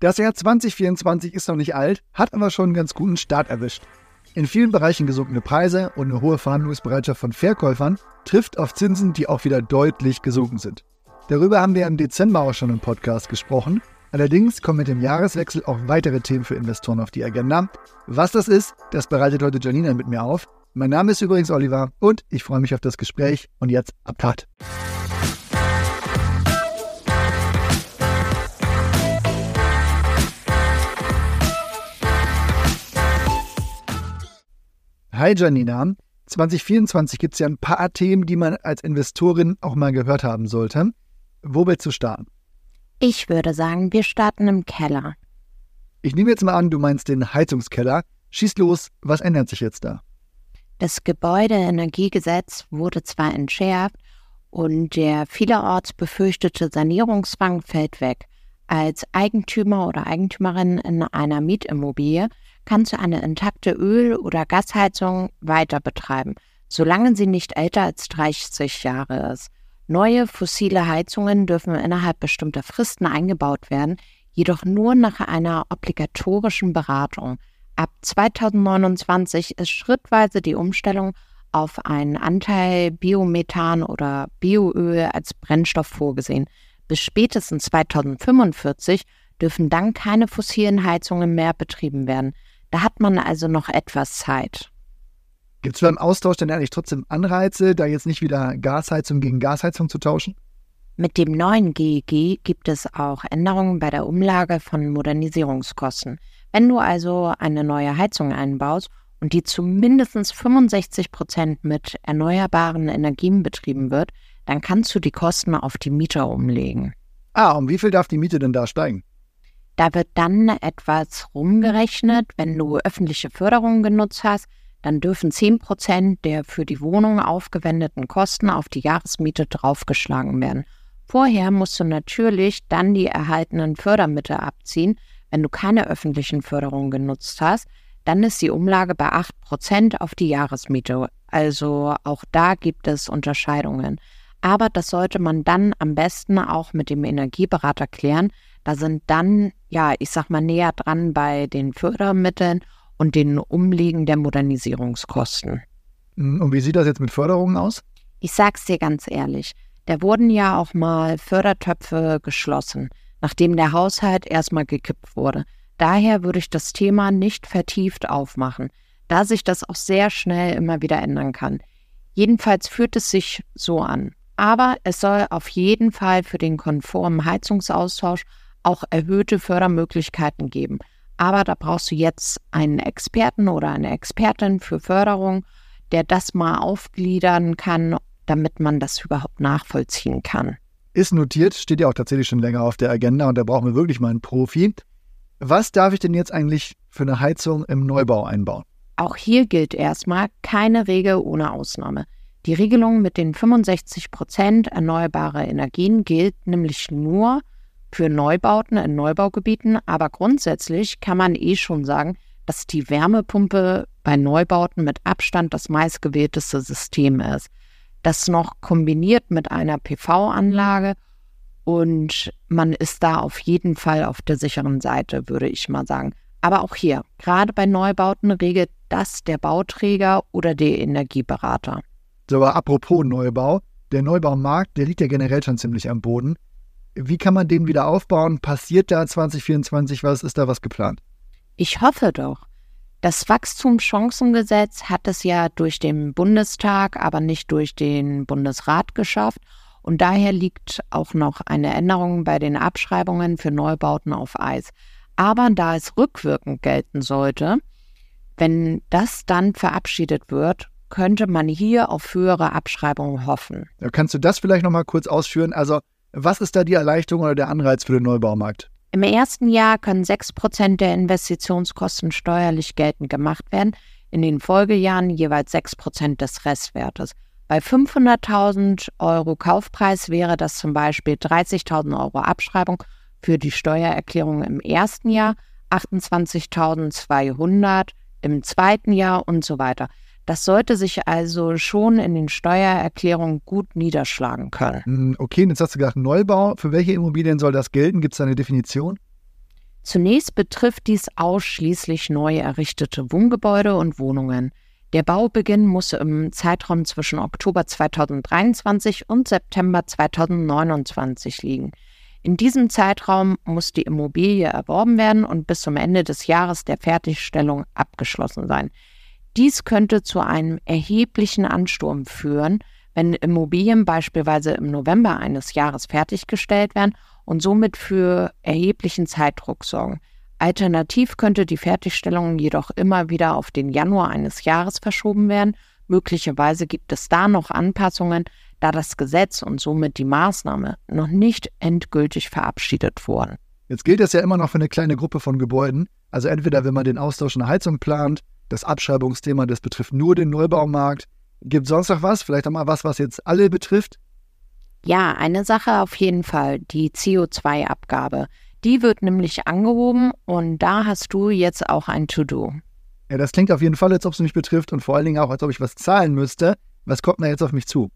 Das Jahr 2024 ist noch nicht alt, hat aber schon einen ganz guten Start erwischt. In vielen Bereichen gesunkene Preise und eine hohe Verhandlungsbereitschaft von Verkäufern trifft auf Zinsen, die auch wieder deutlich gesunken sind. Darüber haben wir im Dezember auch schon im Podcast gesprochen. Allerdings kommen mit dem Jahreswechsel auch weitere Themen für Investoren auf die Agenda. Was das ist, das bereitet heute Janina mit mir auf. Mein Name ist übrigens Oliver und ich freue mich auf das Gespräch. Und jetzt ab. Hi Janina. 2024 gibt es ja ein paar Themen, die man als Investorin auch mal gehört haben sollte. Wo willst du starten? Ich würde sagen, wir starten im Keller. Ich nehme jetzt mal an, du meinst den Heizungskeller. Schieß los, was ändert sich jetzt da? Das Gebäudeenergiegesetz wurde zwar entschärft und der vielerorts befürchtete Sanierungszwang fällt weg. Als Eigentümer oder Eigentümerin in einer Mietimmobilie kannst du eine intakte Öl- oder Gasheizung weiter betreiben, solange sie nicht älter als 30 Jahre ist. Neue fossile Heizungen dürfen innerhalb bestimmter Fristen eingebaut werden, jedoch nur nach einer obligatorischen Beratung. Ab 2029 ist schrittweise die Umstellung auf einen Anteil Biomethan oder Bioöl als Brennstoff vorgesehen. Bis spätestens 2045 dürfen dann keine fossilen Heizungen mehr betrieben werden. Da hat man also noch etwas Zeit. Gibt es beim Austausch denn eigentlich trotzdem Anreize, da jetzt nicht wieder Gasheizung gegen Gasheizung zu tauschen? Mit dem neuen GEG gibt es auch Änderungen bei der Umlage von Modernisierungskosten. Wenn du also eine neue Heizung einbaust und die zu mindestens 65 Prozent mit erneuerbaren Energien betrieben wird, dann kannst du die Kosten auf die Mieter umlegen. Ah, um wie viel darf die Miete denn da steigen? Da wird dann etwas rumgerechnet. Wenn du öffentliche Förderung genutzt hast, dann dürfen 10 Prozent der für die Wohnung aufgewendeten Kosten auf die Jahresmiete draufgeschlagen werden. Vorher musst du natürlich dann die erhaltenen Fördermittel abziehen. Wenn du keine öffentlichen Förderungen genutzt hast, dann ist die Umlage bei 8 Prozent auf die Jahresmiete. Also auch da gibt es Unterscheidungen. Aber das sollte man dann am besten auch mit dem Energieberater klären, da sind dann, ja, ich sag mal, näher dran bei den Fördermitteln und den Umlegen der Modernisierungskosten. Hm, und wie sieht das jetzt mit Förderungen aus? Ich sag's dir ganz ehrlich, da wurden ja auch mal Fördertöpfe geschlossen, nachdem der Haushalt erstmal gekippt wurde. Daher würde ich das Thema nicht vertieft aufmachen, da sich das auch sehr schnell immer wieder ändern kann. Jedenfalls fühlt es sich so an. Aber es soll auf jeden Fall für den konformen Heizungsaustausch auch erhöhte Fördermöglichkeiten geben. Aber da brauchst du jetzt einen Experten oder eine Expertin für Förderung, der das mal aufgliedern kann, damit man das überhaupt nachvollziehen kann. Ist notiert, steht ja auch tatsächlich schon länger auf der Agenda und da brauchen wir wirklich mal einen Profi. Was darf ich denn jetzt eigentlich für eine Heizung im Neubau einbauen? Auch hier gilt erstmal keine Regel ohne Ausnahme. Die Regelung mit den 65 Prozent erneuerbare Energien gilt nämlich nur für Neubauten in Neubaugebieten, aber grundsätzlich kann man eh schon sagen, dass die Wärmepumpe bei Neubauten mit Abstand das meistgewählteste System ist. Das noch kombiniert mit einer PV-Anlage und man ist da auf jeden Fall auf der sicheren Seite, würde ich mal sagen. Aber auch hier, gerade bei Neubauten regelt das der Bauträger oder der Energieberater. So, aber apropos Neubau, der Neubaumarkt, der liegt ja generell schon ziemlich am Boden. Wie kann man den wieder aufbauen? Passiert da 2024 was? Ist da was geplant? Ich hoffe doch. Das Wachstumschancengesetz hat es ja durch den Bundestag, aber nicht durch den Bundesrat geschafft. Und daher liegt auch noch eine Änderung bei den Abschreibungen für Neubauten auf Eis. Aber da es rückwirkend gelten sollte, wenn das dann verabschiedet wird, könnte man hier auf höhere Abschreibungen hoffen. Kannst du das vielleicht noch mal kurz ausführen? Also was ist da die Erleichterung oder der Anreiz für den Neubaumarkt? Im ersten Jahr können 6% der Investitionskosten steuerlich geltend gemacht werden, in den Folgejahren jeweils 6% des Restwertes. Bei 500.000 Euro Kaufpreis wäre das zum Beispiel 30.000 Euro Abschreibung für die Steuererklärung im ersten Jahr, 28.200 im zweiten Jahr und so weiter. Das sollte sich also schon in den Steuererklärungen gut niederschlagen können. Hm, okay, jetzt hast du gesagt Neubau. Für welche Immobilien soll das gelten? Gibt es da eine Definition? Zunächst betrifft dies ausschließlich neu errichtete Wohngebäude und Wohnungen. Der Baubeginn muss im Zeitraum zwischen Oktober 2023 und September 2029 liegen. In diesem Zeitraum muss die Immobilie erworben werden und bis zum Ende des Jahres der Fertigstellung abgeschlossen sein. Dies könnte zu einem erheblichen Ansturm führen, wenn Immobilien beispielsweise im November eines Jahres fertiggestellt werden und somit für erheblichen Zeitdruck sorgen. Alternativ könnte die Fertigstellung jedoch immer wieder auf den Januar eines Jahres verschoben werden. Möglicherweise gibt es da noch Anpassungen, da das Gesetz und somit die Maßnahme noch nicht endgültig verabschiedet wurden. Jetzt gilt das ja immer noch für eine kleine Gruppe von Gebäuden. Also entweder wenn man den Austausch einer Heizung plant, das Abschreibungsthema, das betrifft nur den Neubaumarkt. Gibt es sonst noch was? Vielleicht auch mal was, was jetzt alle betrifft? Ja, eine Sache auf jeden Fall, die CO2-Abgabe. Die wird nämlich angehoben und da hast du jetzt auch ein To-Do. Ja, das klingt auf jeden Fall, als ob es mich betrifft und vor allen Dingen auch, als ob ich was zahlen müsste. Was kommt da jetzt auf mich zu?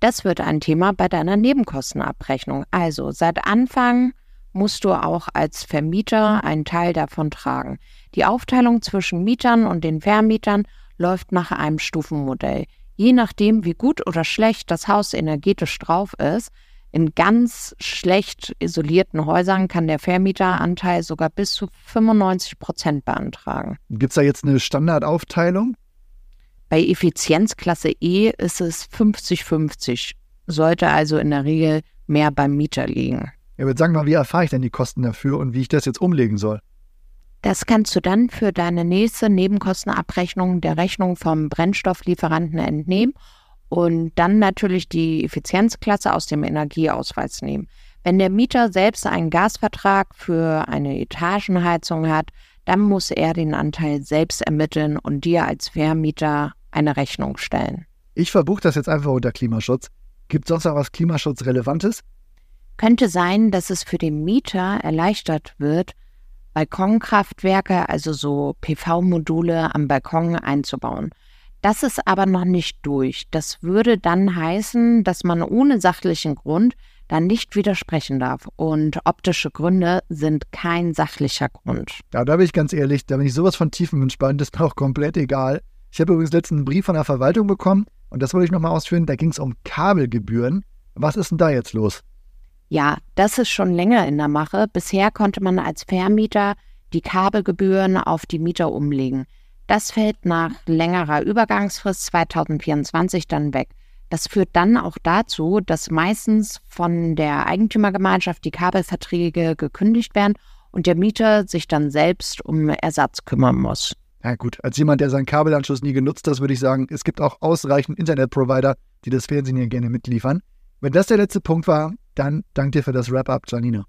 Das wird ein Thema bei deiner Nebenkostenabrechnung. Also seit Anfang musst du auch als Vermieter einen Teil davon tragen. Die Aufteilung zwischen Mietern und den Vermietern läuft nach einem Stufenmodell. Je nachdem, wie gut oder schlecht das Haus energetisch drauf ist, in ganz schlecht isolierten Häusern kann der Vermieteranteil sogar bis zu 95 Prozent beantragen. Gibt es da jetzt eine Standardaufteilung? Bei Effizienzklasse E ist es 50-50, sollte also in der Regel mehr beim Mieter liegen. Ja, aber sag mal, wie erfahre ich denn die Kosten dafür und wie ich das jetzt umlegen soll? Das kannst du dann für deine nächste Nebenkostenabrechnung der Rechnung vom Brennstofflieferanten entnehmen und dann natürlich die Effizienzklasse aus dem Energieausweis nehmen. Wenn der Mieter selbst einen Gasvertrag für eine Etagenheizung hat, dann muss er den Anteil selbst ermitteln und dir als Vermieter eine Rechnung stellen. Ich verbuche das jetzt einfach unter Klimaschutz. Gibt es sonst noch was Klimaschutzrelevantes? Könnte sein, dass es für den Mieter erleichtert wird, Balkonkraftwerke, also so PV-Module am Balkon einzubauen. Das ist aber noch nicht durch. Das würde dann heißen, dass man ohne sachlichen Grund dann nicht widersprechen darf. Und optische Gründe sind kein sachlicher Grund. Ja, da bin ich ganz ehrlich, da bin ich sowas von tiefenentspannt, das ist mir auch komplett egal. Ich habe übrigens letztens einen Brief von der Verwaltung bekommen und das wollte ich nochmal ausführen, da ging es um Kabelgebühren. Was ist denn da jetzt los? Ja, das ist schon länger in der Mache. Bisher konnte man als Vermieter die Kabelgebühren auf die Mieter umlegen. Das fällt nach längerer Übergangsfrist 2024 dann weg. Das führt dann auch dazu, dass meistens von der Eigentümergemeinschaft die Kabelverträge gekündigt werden und der Mieter sich dann selbst um Ersatz kümmern muss. Ja gut, als jemand, der seinen Kabelanschluss nie genutzt hat, würde ich sagen, es gibt auch ausreichend Internetprovider, die das Fernsehen hier gerne mitliefern. Wenn das der letzte Punkt war, dann danke dir für das Wrap-up, Janina.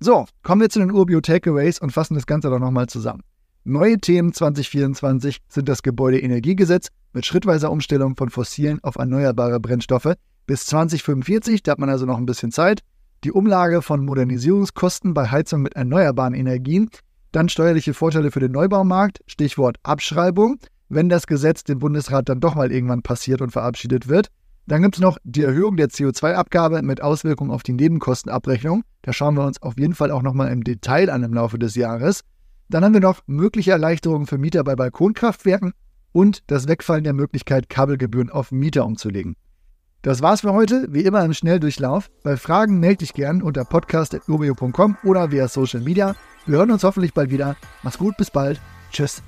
So, kommen wir zu den Urbio Takeaways und fassen das Ganze doch nochmal zusammen. Neue Themen 2024 sind das Gebäudeenergiegesetz mit schrittweiser Umstellung von fossilen auf erneuerbare Brennstoffe bis 2045, da hat man also noch ein bisschen Zeit, die Umlage von Modernisierungskosten bei Heizung mit erneuerbaren Energien, dann steuerliche Vorteile für den Neubaumarkt, Stichwort Abschreibung, wenn das Gesetz dem Bundesrat dann doch mal irgendwann passiert und verabschiedet wird, dann gibt es noch die Erhöhung der CO2-Abgabe mit Auswirkungen auf die Nebenkostenabrechnung. Da schauen wir uns auf jeden Fall auch nochmal im Detail an im Laufe des Jahres. Dann haben wir noch mögliche Erleichterungen für Mieter bei Balkonkraftwerken und das Wegfallen der Möglichkeit, Kabelgebühren auf Mieter umzulegen. Das war's für heute, wie immer im Schnelldurchlauf. Bei Fragen melde dich gern unter podcast.urbio.com oder via Social Media. Wir hören uns hoffentlich bald wieder. Mach's gut, bis bald. Tschüss.